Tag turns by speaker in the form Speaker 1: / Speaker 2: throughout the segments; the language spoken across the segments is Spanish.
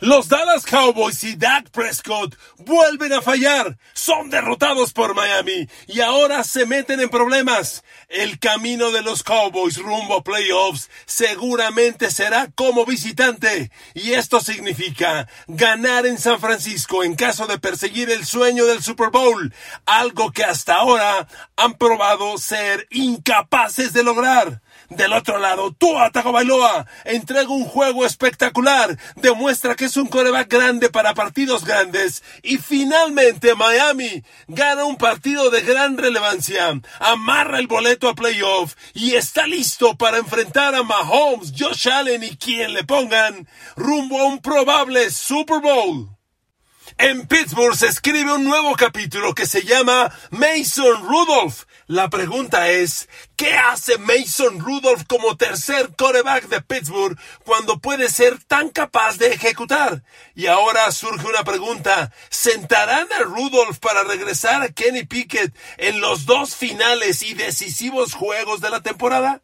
Speaker 1: Los Dallas Cowboys y Dak Prescott vuelven a fallar. Son derrotados por Miami y ahora se meten en problemas. El camino de los Cowboys rumbo playoffs seguramente será como visitante. Y esto significa ganar en San Francisco en caso de perseguir el sueño del Super Bowl. Algo que hasta ahora han probado ser incapaces de lograr. Del otro lado, Tua Tagovailoa entrega un juego espectacular, demuestra que es un coreback grande para partidos grandes. Y finalmente Miami gana un partido de gran relevancia, amarra el boleto a playoff y está listo para enfrentar a Mahomes, Josh Allen y quien le pongan rumbo a un probable Super Bowl. En Pittsburgh se escribe un nuevo capítulo que se llama Mason Rudolph. La pregunta es, ¿qué hace Mason Rudolph como tercer coreback de Pittsburgh cuando puede ser tan capaz de ejecutar? Y ahora surge una pregunta, ¿sentarán a Rudolph para regresar a Kenny Pickett en los dos finales y decisivos juegos de la temporada?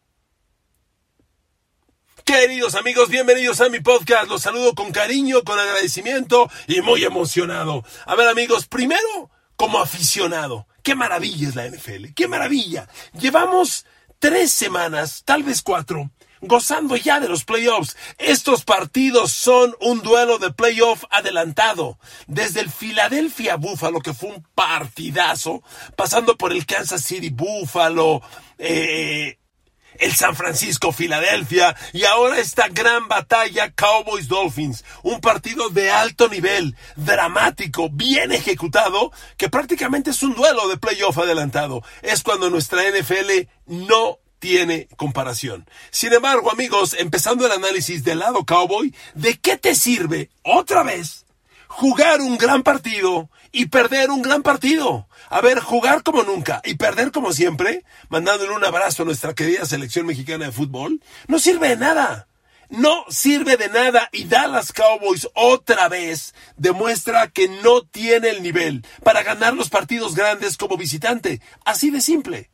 Speaker 1: Queridos amigos, bienvenidos a mi podcast. Los saludo con cariño, con agradecimiento y muy emocionado. A ver amigos, primero como aficionado. Qué maravilla es la NFL, qué maravilla. Llevamos tres semanas, tal vez cuatro, gozando ya de los playoffs. Estos partidos son un duelo de playoff adelantado. Desde el Philadelphia Buffalo, que fue un partidazo, pasando por el Kansas City Buffalo, eh, el San Francisco Filadelfia y ahora esta gran batalla Cowboys Dolphins, un partido de alto nivel, dramático, bien ejecutado, que prácticamente es un duelo de playoff adelantado. Es cuando nuestra NFL no tiene comparación. Sin embargo, amigos, empezando el análisis del lado cowboy, ¿de qué te sirve otra vez jugar un gran partido y perder un gran partido. A ver, jugar como nunca y perder como siempre, mandándole un abrazo a nuestra querida selección mexicana de fútbol, no sirve de nada. No sirve de nada y Dallas Cowboys otra vez demuestra que no tiene el nivel para ganar los partidos grandes como visitante. Así de simple.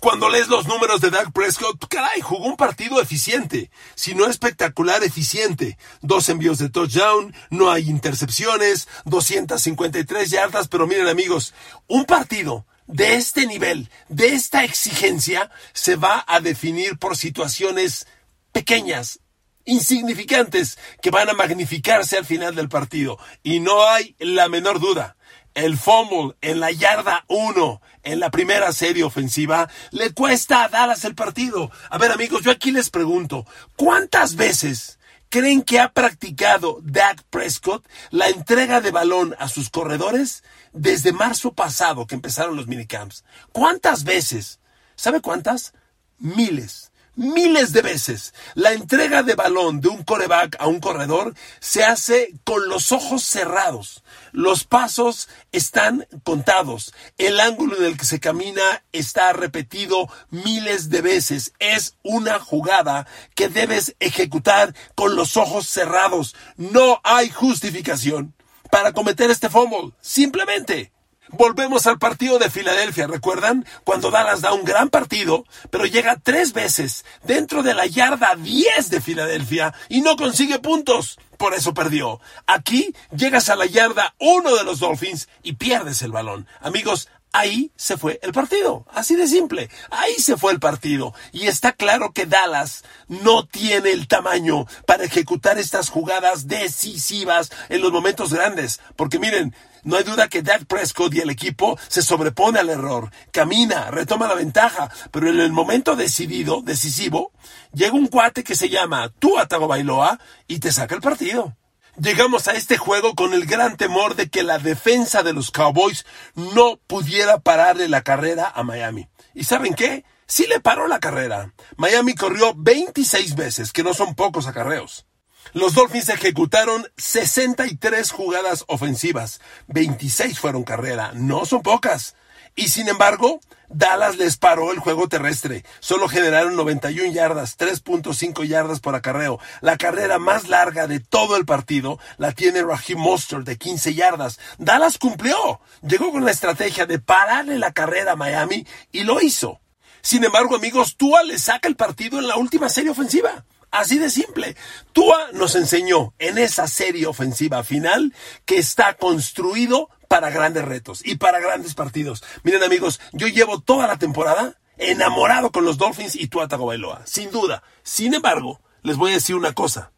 Speaker 1: Cuando lees los números de Doug Prescott, caray, jugó un partido eficiente, si no espectacular, eficiente. Dos envíos de touchdown, no hay intercepciones, 253 yardas, pero miren amigos, un partido de este nivel, de esta exigencia, se va a definir por situaciones pequeñas, insignificantes, que van a magnificarse al final del partido. Y no hay la menor duda el fumble en la yarda 1 en la primera serie ofensiva le cuesta a Dallas el partido. A ver amigos, yo aquí les pregunto, ¿cuántas veces creen que ha practicado Dak Prescott la entrega de balón a sus corredores desde marzo pasado que empezaron los minicamps? ¿Cuántas veces? ¿Sabe cuántas? Miles miles de veces. La entrega de balón de un coreback a un corredor se hace con los ojos cerrados. Los pasos están contados. El ángulo en el que se camina está repetido miles de veces. Es una jugada que debes ejecutar con los ojos cerrados. No hay justificación para cometer este fumble. Simplemente Volvemos al partido de Filadelfia, ¿recuerdan? Cuando Dallas da un gran partido, pero llega tres veces dentro de la yarda 10 de Filadelfia y no consigue puntos. Por eso perdió. Aquí llegas a la yarda 1 de los Dolphins y pierdes el balón. Amigos, ahí se fue el partido. Así de simple. Ahí se fue el partido. Y está claro que Dallas no tiene el tamaño para ejecutar estas jugadas decisivas en los momentos grandes. Porque miren, no hay duda que Dak Prescott y el equipo se sobrepone al error, camina, retoma la ventaja, pero en el momento decidido, decisivo, llega un cuate que se llama Tua Tagovailoa y te saca el partido. Llegamos a este juego con el gran temor de que la defensa de los Cowboys no pudiera pararle la carrera a Miami. ¿Y saben qué? Sí le paró la carrera. Miami corrió 26 veces, que no son pocos acarreos. Los Dolphins ejecutaron 63 jugadas ofensivas, 26 fueron carrera, no son pocas. Y sin embargo, Dallas les paró el juego terrestre. Solo generaron 91 yardas, 3.5 yardas por acarreo. La carrera más larga de todo el partido la tiene Raheem Mostert de 15 yardas. Dallas cumplió. Llegó con la estrategia de pararle la carrera a Miami y lo hizo. Sin embargo, amigos, Tua le saca el partido en la última serie ofensiva. Así de simple. Tua nos enseñó en esa serie ofensiva final que está construido para grandes retos y para grandes partidos. Miren amigos, yo llevo toda la temporada enamorado con los Dolphins y Tua Tagovailoa, sin duda. Sin embargo, les voy a decir una cosa.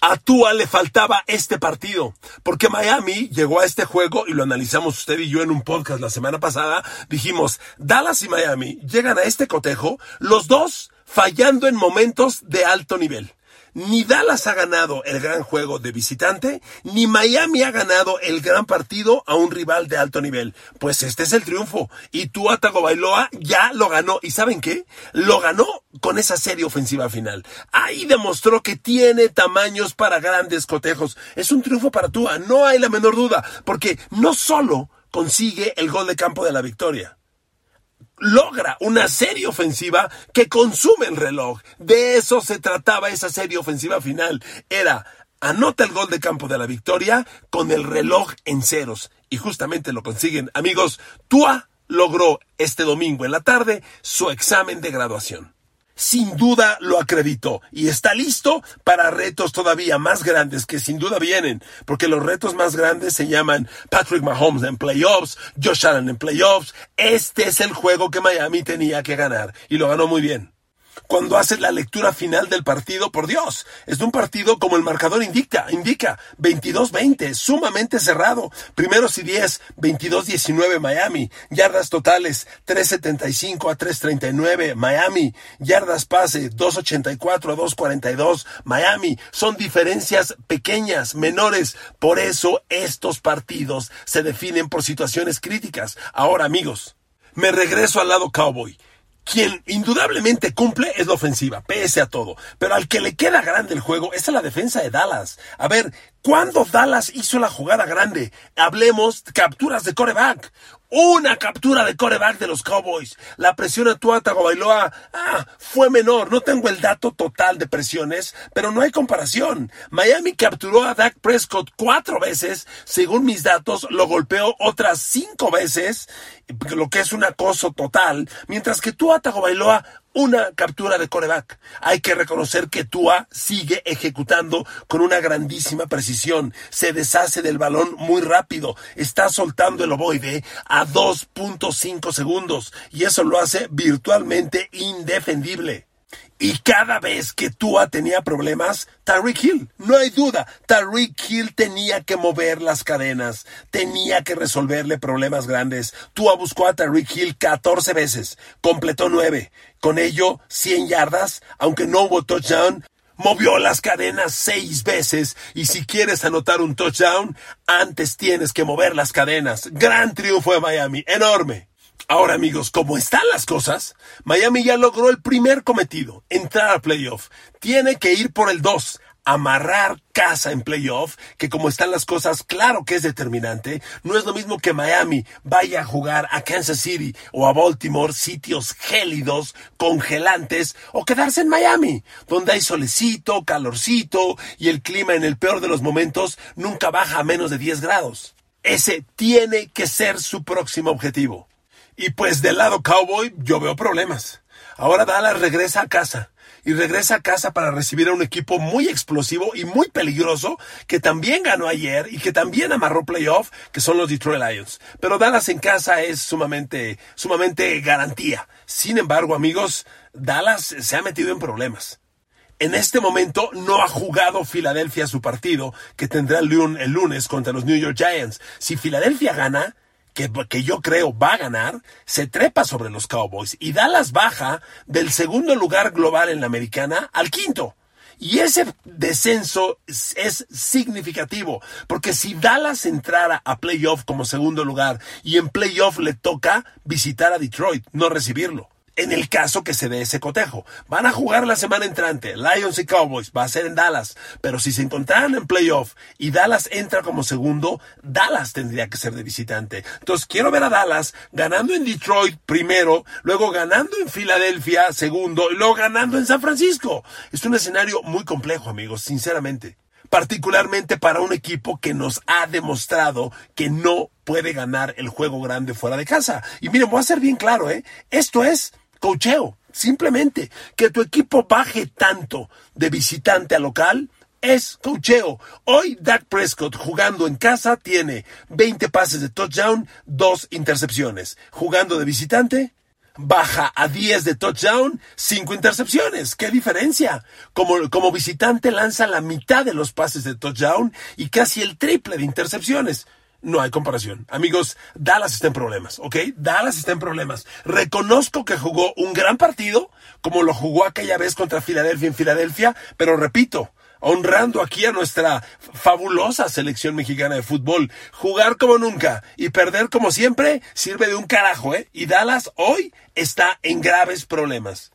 Speaker 1: A Tua le faltaba este partido, porque Miami llegó a este juego y lo analizamos usted y yo en un podcast la semana pasada. Dijimos, Dallas y Miami llegan a este cotejo, los dos fallando en momentos de alto nivel. Ni Dallas ha ganado el gran juego de visitante, ni Miami ha ganado el gran partido a un rival de alto nivel. Pues este es el triunfo. Y tú, Bailoa, ya lo ganó. ¿Y saben qué? Lo ganó con esa serie ofensiva final. Ahí demostró que tiene tamaños para grandes cotejos. Es un triunfo para Tua, no hay la menor duda, porque no solo consigue el gol de campo de la victoria, logra una serie ofensiva que consume el reloj. De eso se trataba esa serie ofensiva final. Era anota el gol de campo de la victoria con el reloj en ceros. Y justamente lo consiguen. Amigos, Tua logró este domingo en la tarde su examen de graduación sin duda lo acreditó y está listo para retos todavía más grandes que sin duda vienen, porque los retos más grandes se llaman Patrick Mahomes en playoffs, Josh Allen en playoffs. Este es el juego que Miami tenía que ganar y lo ganó muy bien cuando haces la lectura final del partido, por Dios, es un partido como el marcador indica, indica 22-20, sumamente cerrado. Primeros y 10, 22-19 Miami, yardas totales 375 a 339 Miami, yardas pase 284 a 242 Miami. Son diferencias pequeñas, menores, por eso estos partidos se definen por situaciones críticas. Ahora, amigos, me regreso al lado cowboy quien indudablemente cumple es la ofensiva, pese a todo. Pero al que le queda grande el juego es a la defensa de Dallas. A ver, ¿cuándo Dallas hizo la jugada grande? Hablemos capturas de coreback. Una captura de coreback de los Cowboys. La presión a Tua Tagovailoa ah, fue menor. No tengo el dato total de presiones, pero no hay comparación. Miami capturó a Dak Prescott cuatro veces. Según mis datos, lo golpeó otras cinco veces, lo que es un acoso total. Mientras que Tua Tagovailoa una captura de coreback. Hay que reconocer que Tua sigue ejecutando con una grandísima precisión. Se deshace del balón muy rápido. Está soltando el ovoide a 2.5 segundos y eso lo hace virtualmente indefendible. Y cada vez que Tua tenía problemas, Tariq Hill, no hay duda, Tariq Hill tenía que mover las cadenas, tenía que resolverle problemas grandes. Tua buscó a Tariq Hill 14 veces, completó 9. Con ello, 100 yardas, aunque no hubo touchdown, movió las cadenas seis veces y si quieres anotar un touchdown, antes tienes que mover las cadenas. Gran triunfo de Miami, enorme. Ahora amigos, como están las cosas, Miami ya logró el primer cometido, entrar a playoff. Tiene que ir por el 2, amarrar casa en playoff, que como están las cosas, claro que es determinante. No es lo mismo que Miami vaya a jugar a Kansas City o a Baltimore, sitios gélidos, congelantes, o quedarse en Miami, donde hay solecito, calorcito y el clima en el peor de los momentos nunca baja a menos de 10 grados. Ese tiene que ser su próximo objetivo. Y pues del lado cowboy yo veo problemas. Ahora Dallas regresa a casa y regresa a casa para recibir a un equipo muy explosivo y muy peligroso que también ganó ayer y que también amarró playoff, que son los Detroit Lions. Pero Dallas en casa es sumamente, sumamente garantía. Sin embargo, amigos, Dallas se ha metido en problemas. En este momento no ha jugado Filadelfia su partido que tendrá el lunes contra los New York Giants. Si Filadelfia gana, que, yo creo va a ganar, se trepa sobre los Cowboys y Dallas baja del segundo lugar global en la americana al quinto. Y ese descenso es, es, significativo, porque si Dallas entrara a playoff como segundo lugar y en playoff le toca visitar a Detroit, no recibirlo en el caso que se dé ese cotejo. Van a jugar la semana entrante, Lions y Cowboys, va a ser en Dallas, pero si se encontraran en playoff y Dallas entra como segundo, Dallas tendría que ser de visitante. Entonces quiero ver a Dallas ganando en Detroit primero, luego ganando en Filadelfia segundo y luego ganando en San Francisco. Es un escenario muy complejo, amigos, sinceramente particularmente para un equipo que nos ha demostrado que no puede ganar el juego grande fuera de casa. Y miren, voy a ser bien claro, ¿eh? Esto es cocheo. Simplemente que tu equipo baje tanto de visitante a local es cocheo. Hoy Dak Prescott jugando en casa tiene 20 pases de touchdown, 2 intercepciones. Jugando de visitante, baja a 10 de touchdown, 5 intercepciones. ¿Qué diferencia? Como, como visitante lanza la mitad de los pases de touchdown y casi el triple de intercepciones. No hay comparación. Amigos, Dallas está en problemas, ¿ok? Dallas está en problemas. Reconozco que jugó un gran partido, como lo jugó aquella vez contra Filadelfia en Filadelfia, pero repito, honrando aquí a nuestra fabulosa selección mexicana de fútbol. Jugar como nunca y perder como siempre sirve de un carajo, ¿eh? Y Dallas hoy está en graves problemas.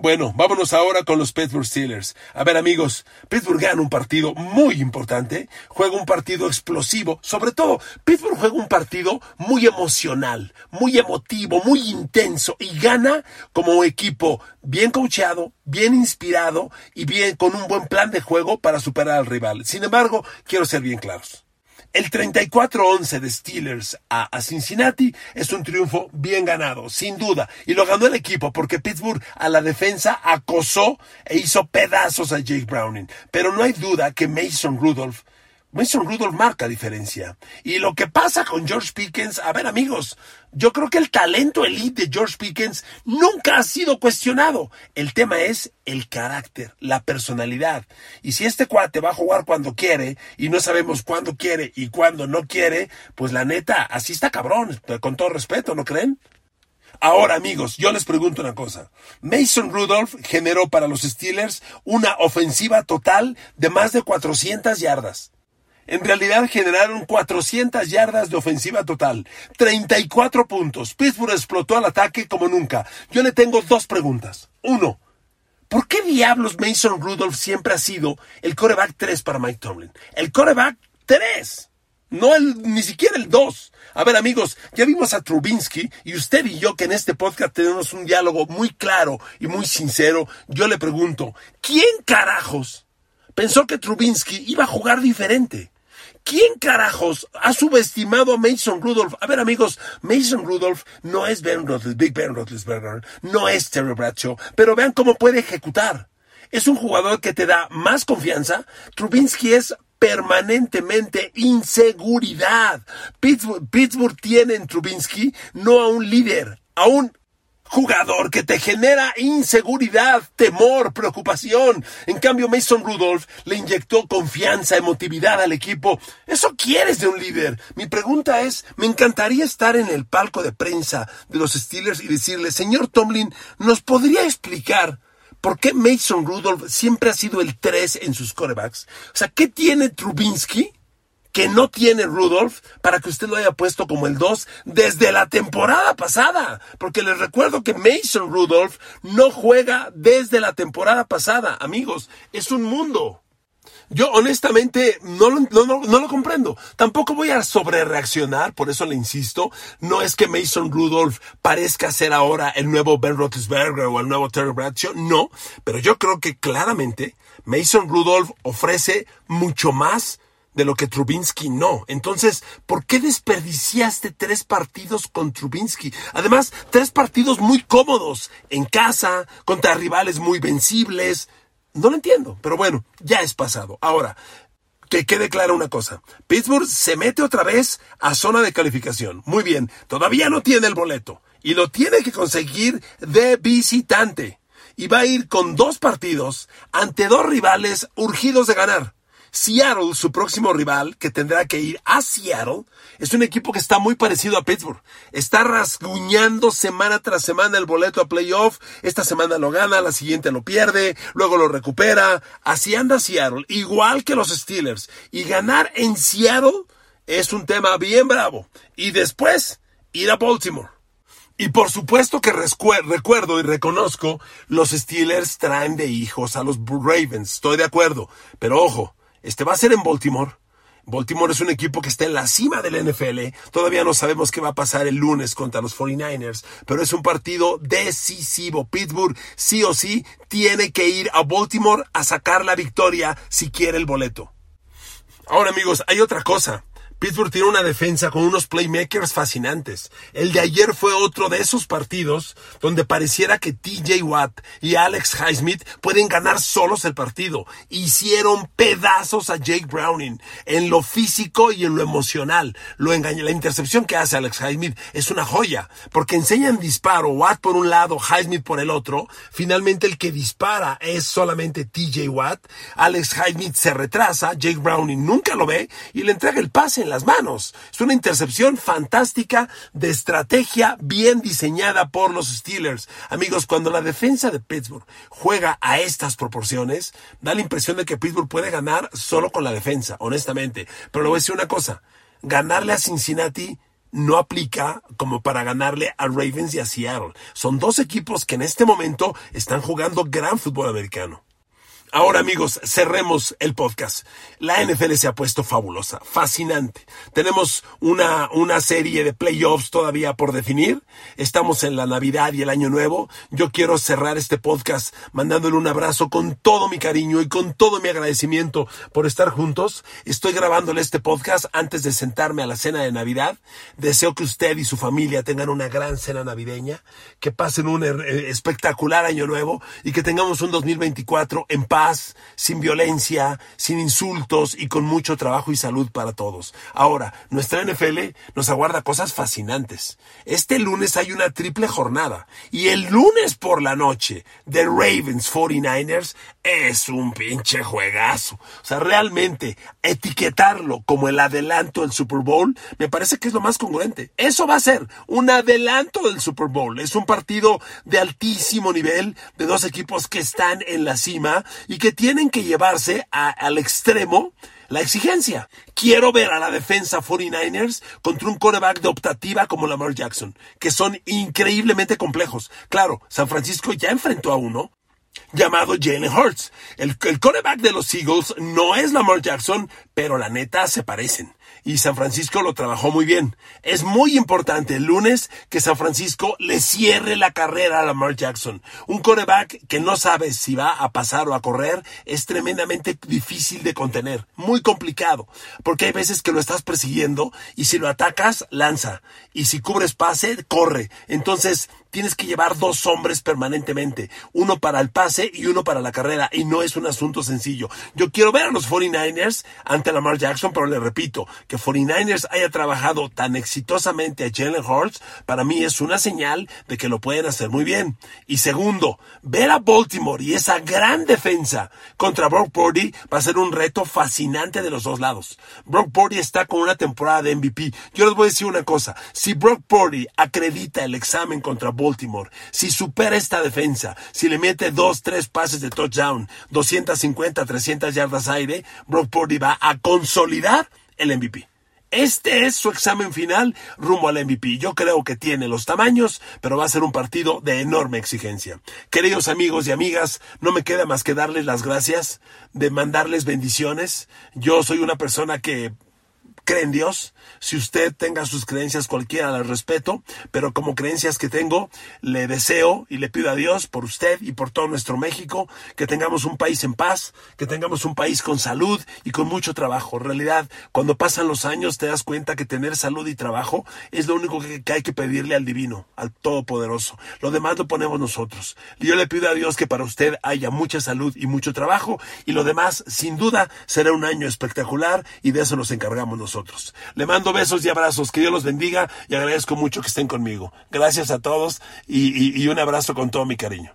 Speaker 1: Bueno, vámonos ahora con los Pittsburgh Steelers. A ver amigos, Pittsburgh gana un partido muy importante, juega un partido explosivo, sobre todo Pittsburgh juega un partido muy emocional, muy emotivo, muy intenso y gana como equipo bien coachado, bien inspirado y bien con un buen plan de juego para superar al rival. Sin embargo, quiero ser bien claros. El 34-11 de Steelers a, Cincinnati es un triunfo bien ganado, sin duda. Y lo ganó el equipo porque Pittsburgh a la defensa acosó e hizo pedazos a Jake Browning. Pero no hay duda que Mason Rudolph Mason Rudolph marca diferencia. Y lo que pasa con George Pickens, a ver amigos, yo creo que el talento elite de George Pickens nunca ha sido cuestionado. El tema es el carácter, la personalidad. Y si este cuate va a jugar cuando quiere y no sabemos cuándo quiere y cuándo no quiere, pues la neta, así está cabrón, con todo respeto, ¿no creen? Ahora, amigos, yo les pregunto una cosa. Mason Rudolph generó para los Steelers una ofensiva total de más de 400 yardas. En realidad generaron 400 yardas de ofensiva total, 34 puntos. Pittsburgh explotó al ataque como nunca. Yo le tengo dos preguntas. Uno, ¿por qué diablos Mason Rudolph siempre ha sido el coreback 3 para Mike Tomlin? El coreback 3. No el, ni siquiera el 2. A ver amigos, ya vimos a Trubinsky y usted y yo que en este podcast tenemos un diálogo muy claro y muy sincero. Yo le pregunto, ¿quién carajos pensó que Trubinsky iba a jugar diferente? ¿Quién carajos ha subestimado a Mason Rudolph? A ver, amigos, Mason Rudolph no es Ben Big Ben Roethlisberger, no es Terry Bradshaw, pero vean cómo puede ejecutar. Es un jugador que te da más confianza. Trubinsky es permanentemente inseguridad. Pittsburgh, Pittsburgh tiene en Trubinsky no a un líder, a un jugador que te genera inseguridad, temor, preocupación. En cambio, Mason Rudolph le inyectó confianza, emotividad al equipo. Eso quieres de un líder. Mi pregunta es, me encantaría estar en el palco de prensa de los Steelers y decirle, señor Tomlin, ¿nos podría explicar por qué Mason Rudolph siempre ha sido el 3 en sus corebacks? O sea, ¿qué tiene Trubinsky? Que no tiene Rudolph para que usted lo haya puesto como el 2 desde la temporada pasada. Porque les recuerdo que Mason Rudolph no juega desde la temporada pasada. Amigos, es un mundo. Yo honestamente no, no, no, lo comprendo. Tampoco voy a sobrereaccionar, por eso le insisto. No es que Mason Rudolph parezca ser ahora el nuevo Ben Roethlisberger o el nuevo Terry Bradshaw. No, pero yo creo que claramente Mason Rudolph ofrece mucho más de lo que Trubinsky no. Entonces, ¿por qué desperdiciaste tres partidos con Trubinsky? Además, tres partidos muy cómodos, en casa, contra rivales muy vencibles. No lo entiendo, pero bueno, ya es pasado. Ahora, que quede clara una cosa. Pittsburgh se mete otra vez a zona de calificación. Muy bien, todavía no tiene el boleto y lo tiene que conseguir de visitante. Y va a ir con dos partidos ante dos rivales urgidos de ganar. Seattle, su próximo rival, que tendrá que ir a Seattle, es un equipo que está muy parecido a Pittsburgh. Está rasguñando semana tras semana el boleto a playoff. Esta semana lo gana, la siguiente lo pierde, luego lo recupera. Así anda Seattle, igual que los Steelers. Y ganar en Seattle es un tema bien bravo. Y después, ir a Baltimore. Y por supuesto que recuerdo y reconozco, los Steelers traen de hijos a los Ravens, estoy de acuerdo. Pero ojo, este va a ser en Baltimore. Baltimore es un equipo que está en la cima del NFL. Todavía no sabemos qué va a pasar el lunes contra los 49ers, pero es un partido decisivo. Pittsburgh sí o sí tiene que ir a Baltimore a sacar la victoria si quiere el boleto. Ahora amigos, hay otra cosa. Pittsburgh tiene una defensa con unos playmakers fascinantes. El de ayer fue otro de esos partidos donde pareciera que TJ Watt y Alex Highsmith pueden ganar solos el partido. Hicieron pedazos a Jake Browning en lo físico y en lo emocional. Lo engañó. La intercepción que hace Alex Highsmith es una joya porque enseñan disparo Watt por un lado, Highsmith por el otro. Finalmente el que dispara es solamente TJ Watt. Alex Highsmith se retrasa, Jake Browning nunca lo ve y le entrega el pase las manos. Es una intercepción fantástica de estrategia bien diseñada por los Steelers. Amigos, cuando la defensa de Pittsburgh juega a estas proporciones, da la impresión de que Pittsburgh puede ganar solo con la defensa, honestamente. Pero le voy a decir una cosa, ganarle a Cincinnati no aplica como para ganarle a Ravens y a Seattle. Son dos equipos que en este momento están jugando gran fútbol americano. Ahora amigos, cerremos el podcast. La NFL se ha puesto fabulosa, fascinante. Tenemos una, una serie de playoffs todavía por definir. Estamos en la Navidad y el Año Nuevo. Yo quiero cerrar este podcast mandándole un abrazo con todo mi cariño y con todo mi agradecimiento por estar juntos. Estoy grabándole este podcast antes de sentarme a la cena de Navidad. Deseo que usted y su familia tengan una gran cena navideña, que pasen un eh, espectacular Año Nuevo y que tengamos un 2024 en paz sin violencia, sin insultos y con mucho trabajo y salud para todos. Ahora, nuestra NFL nos aguarda cosas fascinantes. Este lunes hay una triple jornada y el lunes por la noche de Ravens 49ers es un pinche juegazo. O sea, realmente etiquetarlo como el adelanto del Super Bowl me parece que es lo más congruente. Eso va a ser un adelanto del Super Bowl. Es un partido de altísimo nivel de dos equipos que están en la cima y que tienen que llevarse al extremo la exigencia. Quiero ver a la defensa 49ers contra un coreback de optativa como Lamar Jackson, que son increíblemente complejos. Claro, San Francisco ya enfrentó a uno llamado Jalen Hurts. El, el coreback de los Eagles no es Lamar Jackson, pero la neta se parecen y San Francisco lo trabajó muy bien. Es muy importante el lunes que San Francisco le cierre la carrera a Lamar Jackson. Un coreback que no sabe si va a pasar o a correr es tremendamente difícil de contener, muy complicado, porque hay veces que lo estás persiguiendo y si lo atacas, lanza, y si cubres pase, corre. Entonces, tienes que llevar dos hombres permanentemente, uno para el pase y uno para la carrera, y no es un asunto sencillo. Yo quiero ver a los 49ers ante Lamar Jackson, pero le repito, que 49ers haya trabajado tan exitosamente a Jalen Hurts, para mí es una señal de que lo pueden hacer muy bien. Y segundo, ver a Baltimore y esa gran defensa contra Brock Purdy va a ser un reto fascinante de los dos lados. Brock Purdy está con una temporada de MVP. Yo les voy a decir una cosa, si Brock Purdy acredita el examen contra Baltimore, si supera esta defensa, si le mete dos, tres pases de touchdown, 250, 300 yardas aire, Brock Purdy va a consolidar el MVP. Este es su examen final rumbo al MVP. Yo creo que tiene los tamaños, pero va a ser un partido de enorme exigencia. Queridos amigos y amigas, no me queda más que darles las gracias, de mandarles bendiciones. Yo soy una persona que cree en Dios. Si usted tenga sus creencias cualquiera, las respeto, pero como creencias que tengo, le deseo y le pido a Dios por usted y por todo nuestro México que tengamos un país en paz, que tengamos un país con salud y con mucho trabajo. En realidad, cuando pasan los años te das cuenta que tener salud y trabajo es lo único que, hay que pedirle al Divino, al Todopoderoso. Lo demás lo ponemos nosotros. Yo le pido a Dios que para usted haya mucha salud y mucho trabajo y lo demás, sin duda, será un año espectacular y de eso nos encargamos nosotros. Le mando besos y abrazos, que Dios los bendiga y agradezco mucho que estén conmigo. Gracias a todos y, un abrazo con todo mi cariño.